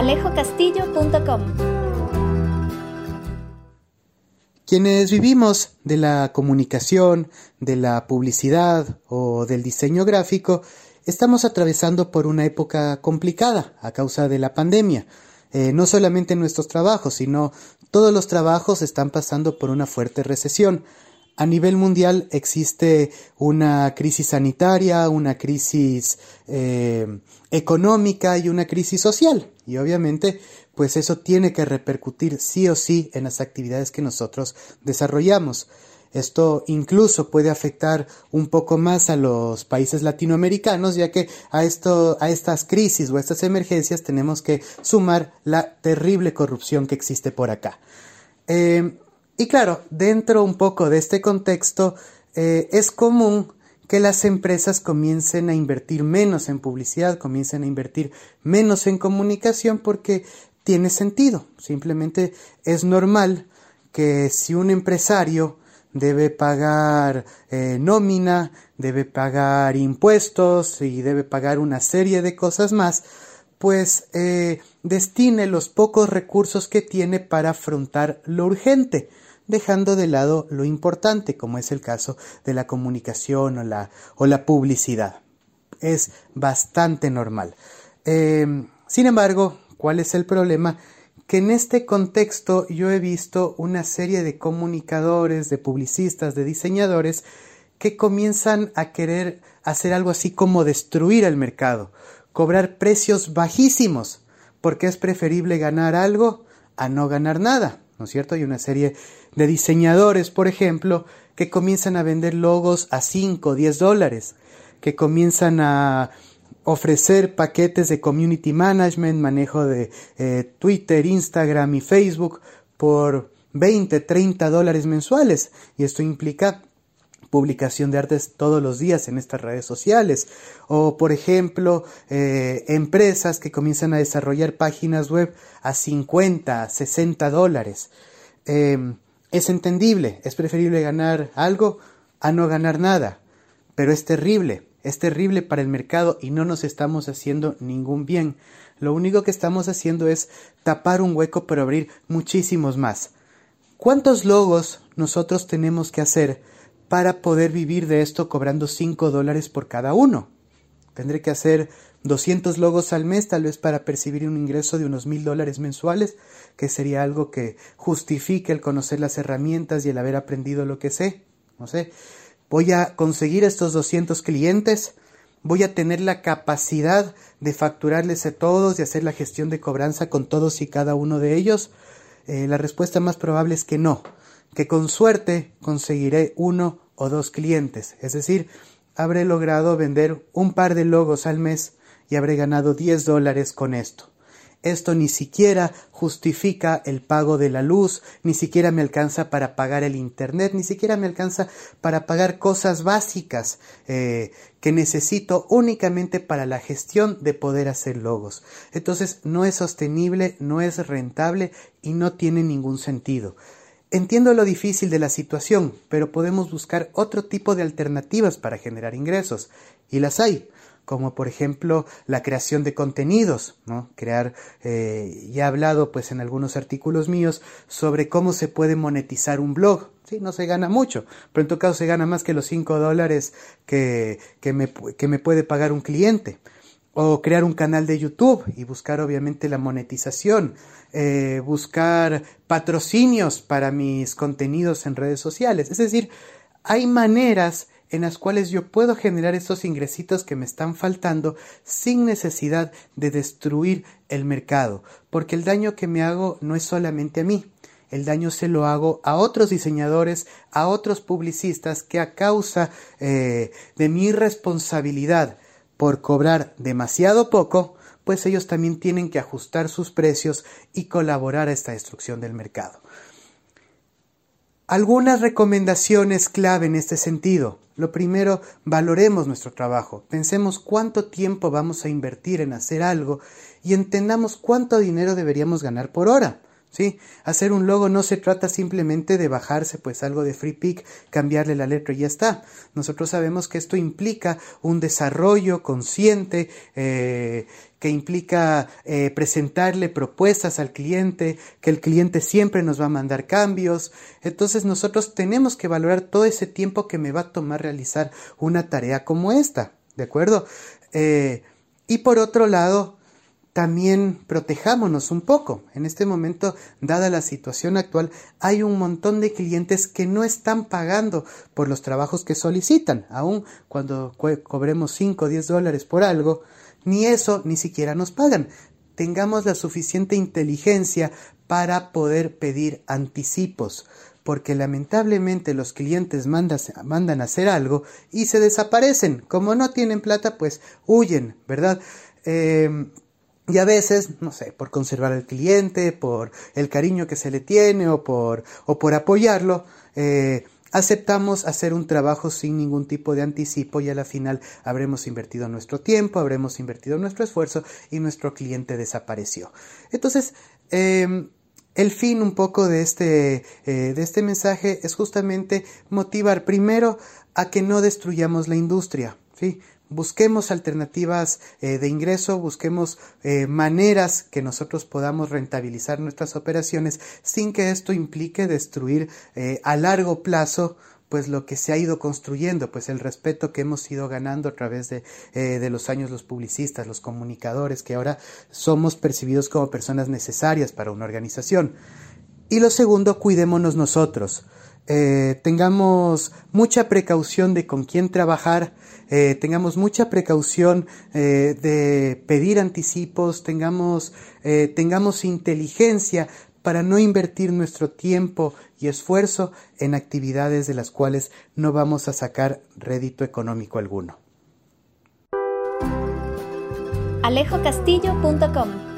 alejocastillo.com. Quienes vivimos de la comunicación, de la publicidad o del diseño gráfico, estamos atravesando por una época complicada a causa de la pandemia. Eh, no solamente nuestros trabajos, sino todos los trabajos están pasando por una fuerte recesión. A nivel mundial existe una crisis sanitaria, una crisis eh, económica y una crisis social. Y obviamente, pues eso tiene que repercutir sí o sí en las actividades que nosotros desarrollamos. Esto incluso puede afectar un poco más a los países latinoamericanos, ya que a, esto, a estas crisis o a estas emergencias tenemos que sumar la terrible corrupción que existe por acá. Eh, y claro, dentro un poco de este contexto, eh, es común que las empresas comiencen a invertir menos en publicidad, comiencen a invertir menos en comunicación porque tiene sentido. Simplemente es normal que si un empresario debe pagar eh, nómina, debe pagar impuestos y debe pagar una serie de cosas más, pues eh, destine los pocos recursos que tiene para afrontar lo urgente, dejando de lado lo importante, como es el caso de la comunicación o la, o la publicidad. Es bastante normal. Eh, sin embargo, ¿cuál es el problema? que en este contexto yo he visto una serie de comunicadores, de publicistas, de diseñadores que comienzan a querer hacer algo así como destruir el mercado, cobrar precios bajísimos, porque es preferible ganar algo a no ganar nada, ¿no es cierto? Hay una serie de diseñadores, por ejemplo, que comienzan a vender logos a 5 o 10 dólares, que comienzan a ofrecer paquetes de community management, manejo de eh, Twitter, Instagram y Facebook por 20, 30 dólares mensuales. Y esto implica publicación de artes todos los días en estas redes sociales. O, por ejemplo, eh, empresas que comienzan a desarrollar páginas web a 50, 60 dólares. Em, es entendible, es preferible ganar algo a no ganar nada, pero es terrible es terrible para el mercado y no nos estamos haciendo ningún bien. Lo único que estamos haciendo es tapar un hueco para abrir muchísimos más. ¿Cuántos logos nosotros tenemos que hacer para poder vivir de esto cobrando 5 dólares por cada uno? Tendré que hacer 200 logos al mes, tal vez para percibir un ingreso de unos mil dólares mensuales, que sería algo que justifique el conocer las herramientas y el haber aprendido lo que sé. No sé, voy a conseguir estos 200 clientes, voy a tener la capacidad de facturarles a todos y hacer la gestión de cobranza con todos y cada uno de ellos? Eh, la respuesta más probable es que no, que con suerte conseguiré uno o dos clientes, es decir, habré logrado vender un par de logos al mes y habré ganado 10 dólares con esto. Esto ni siquiera justifica el pago de la luz, ni siquiera me alcanza para pagar el Internet, ni siquiera me alcanza para pagar cosas básicas eh, que necesito únicamente para la gestión de poder hacer logos. Entonces no es sostenible, no es rentable y no tiene ningún sentido. Entiendo lo difícil de la situación, pero podemos buscar otro tipo de alternativas para generar ingresos, y las hay como por ejemplo la creación de contenidos, ¿no? Crear, eh, ya he hablado pues en algunos artículos míos sobre cómo se puede monetizar un blog. Sí, no se gana mucho, pero en todo caso se gana más que los 5 dólares que, que, me, que me puede pagar un cliente o crear un canal de YouTube y buscar obviamente la monetización, eh, buscar patrocinios para mis contenidos en redes sociales. Es decir, hay maneras en las cuales yo puedo generar esos ingresitos que me están faltando sin necesidad de destruir el mercado, porque el daño que me hago no es solamente a mí, el daño se lo hago a otros diseñadores, a otros publicistas que a causa eh, de mi irresponsabilidad por cobrar demasiado poco, pues ellos también tienen que ajustar sus precios y colaborar a esta destrucción del mercado. Algunas recomendaciones clave en este sentido. Lo primero, valoremos nuestro trabajo, pensemos cuánto tiempo vamos a invertir en hacer algo y entendamos cuánto dinero deberíamos ganar por hora. ¿Sí? Hacer un logo no se trata simplemente de bajarse pues algo de free pick, cambiarle la letra y ya está. Nosotros sabemos que esto implica un desarrollo consciente, eh, que implica eh, presentarle propuestas al cliente, que el cliente siempre nos va a mandar cambios. Entonces nosotros tenemos que valorar todo ese tiempo que me va a tomar realizar una tarea como esta, ¿de acuerdo? Eh, y por otro lado, también protejámonos un poco. En este momento, dada la situación actual, hay un montón de clientes que no están pagando por los trabajos que solicitan, aun cuando cobremos 5 o 10 dólares por algo, ni eso ni siquiera nos pagan. Tengamos la suficiente inteligencia para poder pedir anticipos, porque lamentablemente los clientes mandan a hacer algo y se desaparecen. Como no tienen plata, pues huyen, ¿verdad? Eh, y a veces, no sé, por conservar al cliente, por el cariño que se le tiene o por, o por apoyarlo, eh, aceptamos hacer un trabajo sin ningún tipo de anticipo y a la final habremos invertido nuestro tiempo, habremos invertido nuestro esfuerzo y nuestro cliente desapareció. Entonces, em, el fin un poco de este, eh, de este mensaje es justamente motivar primero a que no destruyamos la industria. ¿sí? Busquemos alternativas eh, de ingreso, busquemos eh, maneras que nosotros podamos rentabilizar nuestras operaciones sin que esto implique destruir eh, a largo plazo pues lo que se ha ido construyendo, pues el respeto que hemos ido ganando a través de, de los años los publicistas, los comunicadores, que ahora somos percibidos como personas necesarias para una organización. Y lo segundo, cuidémonos nosotros. Eh, tengamos mucha precaución de con quién trabajar, eh, tengamos mucha precaución eh, de pedir anticipos, tengamos, tengamos inteligencia para no invertir nuestro tiempo y esfuerzo en actividades de las cuales no vamos a sacar rédito económico alguno. alejocastillo.com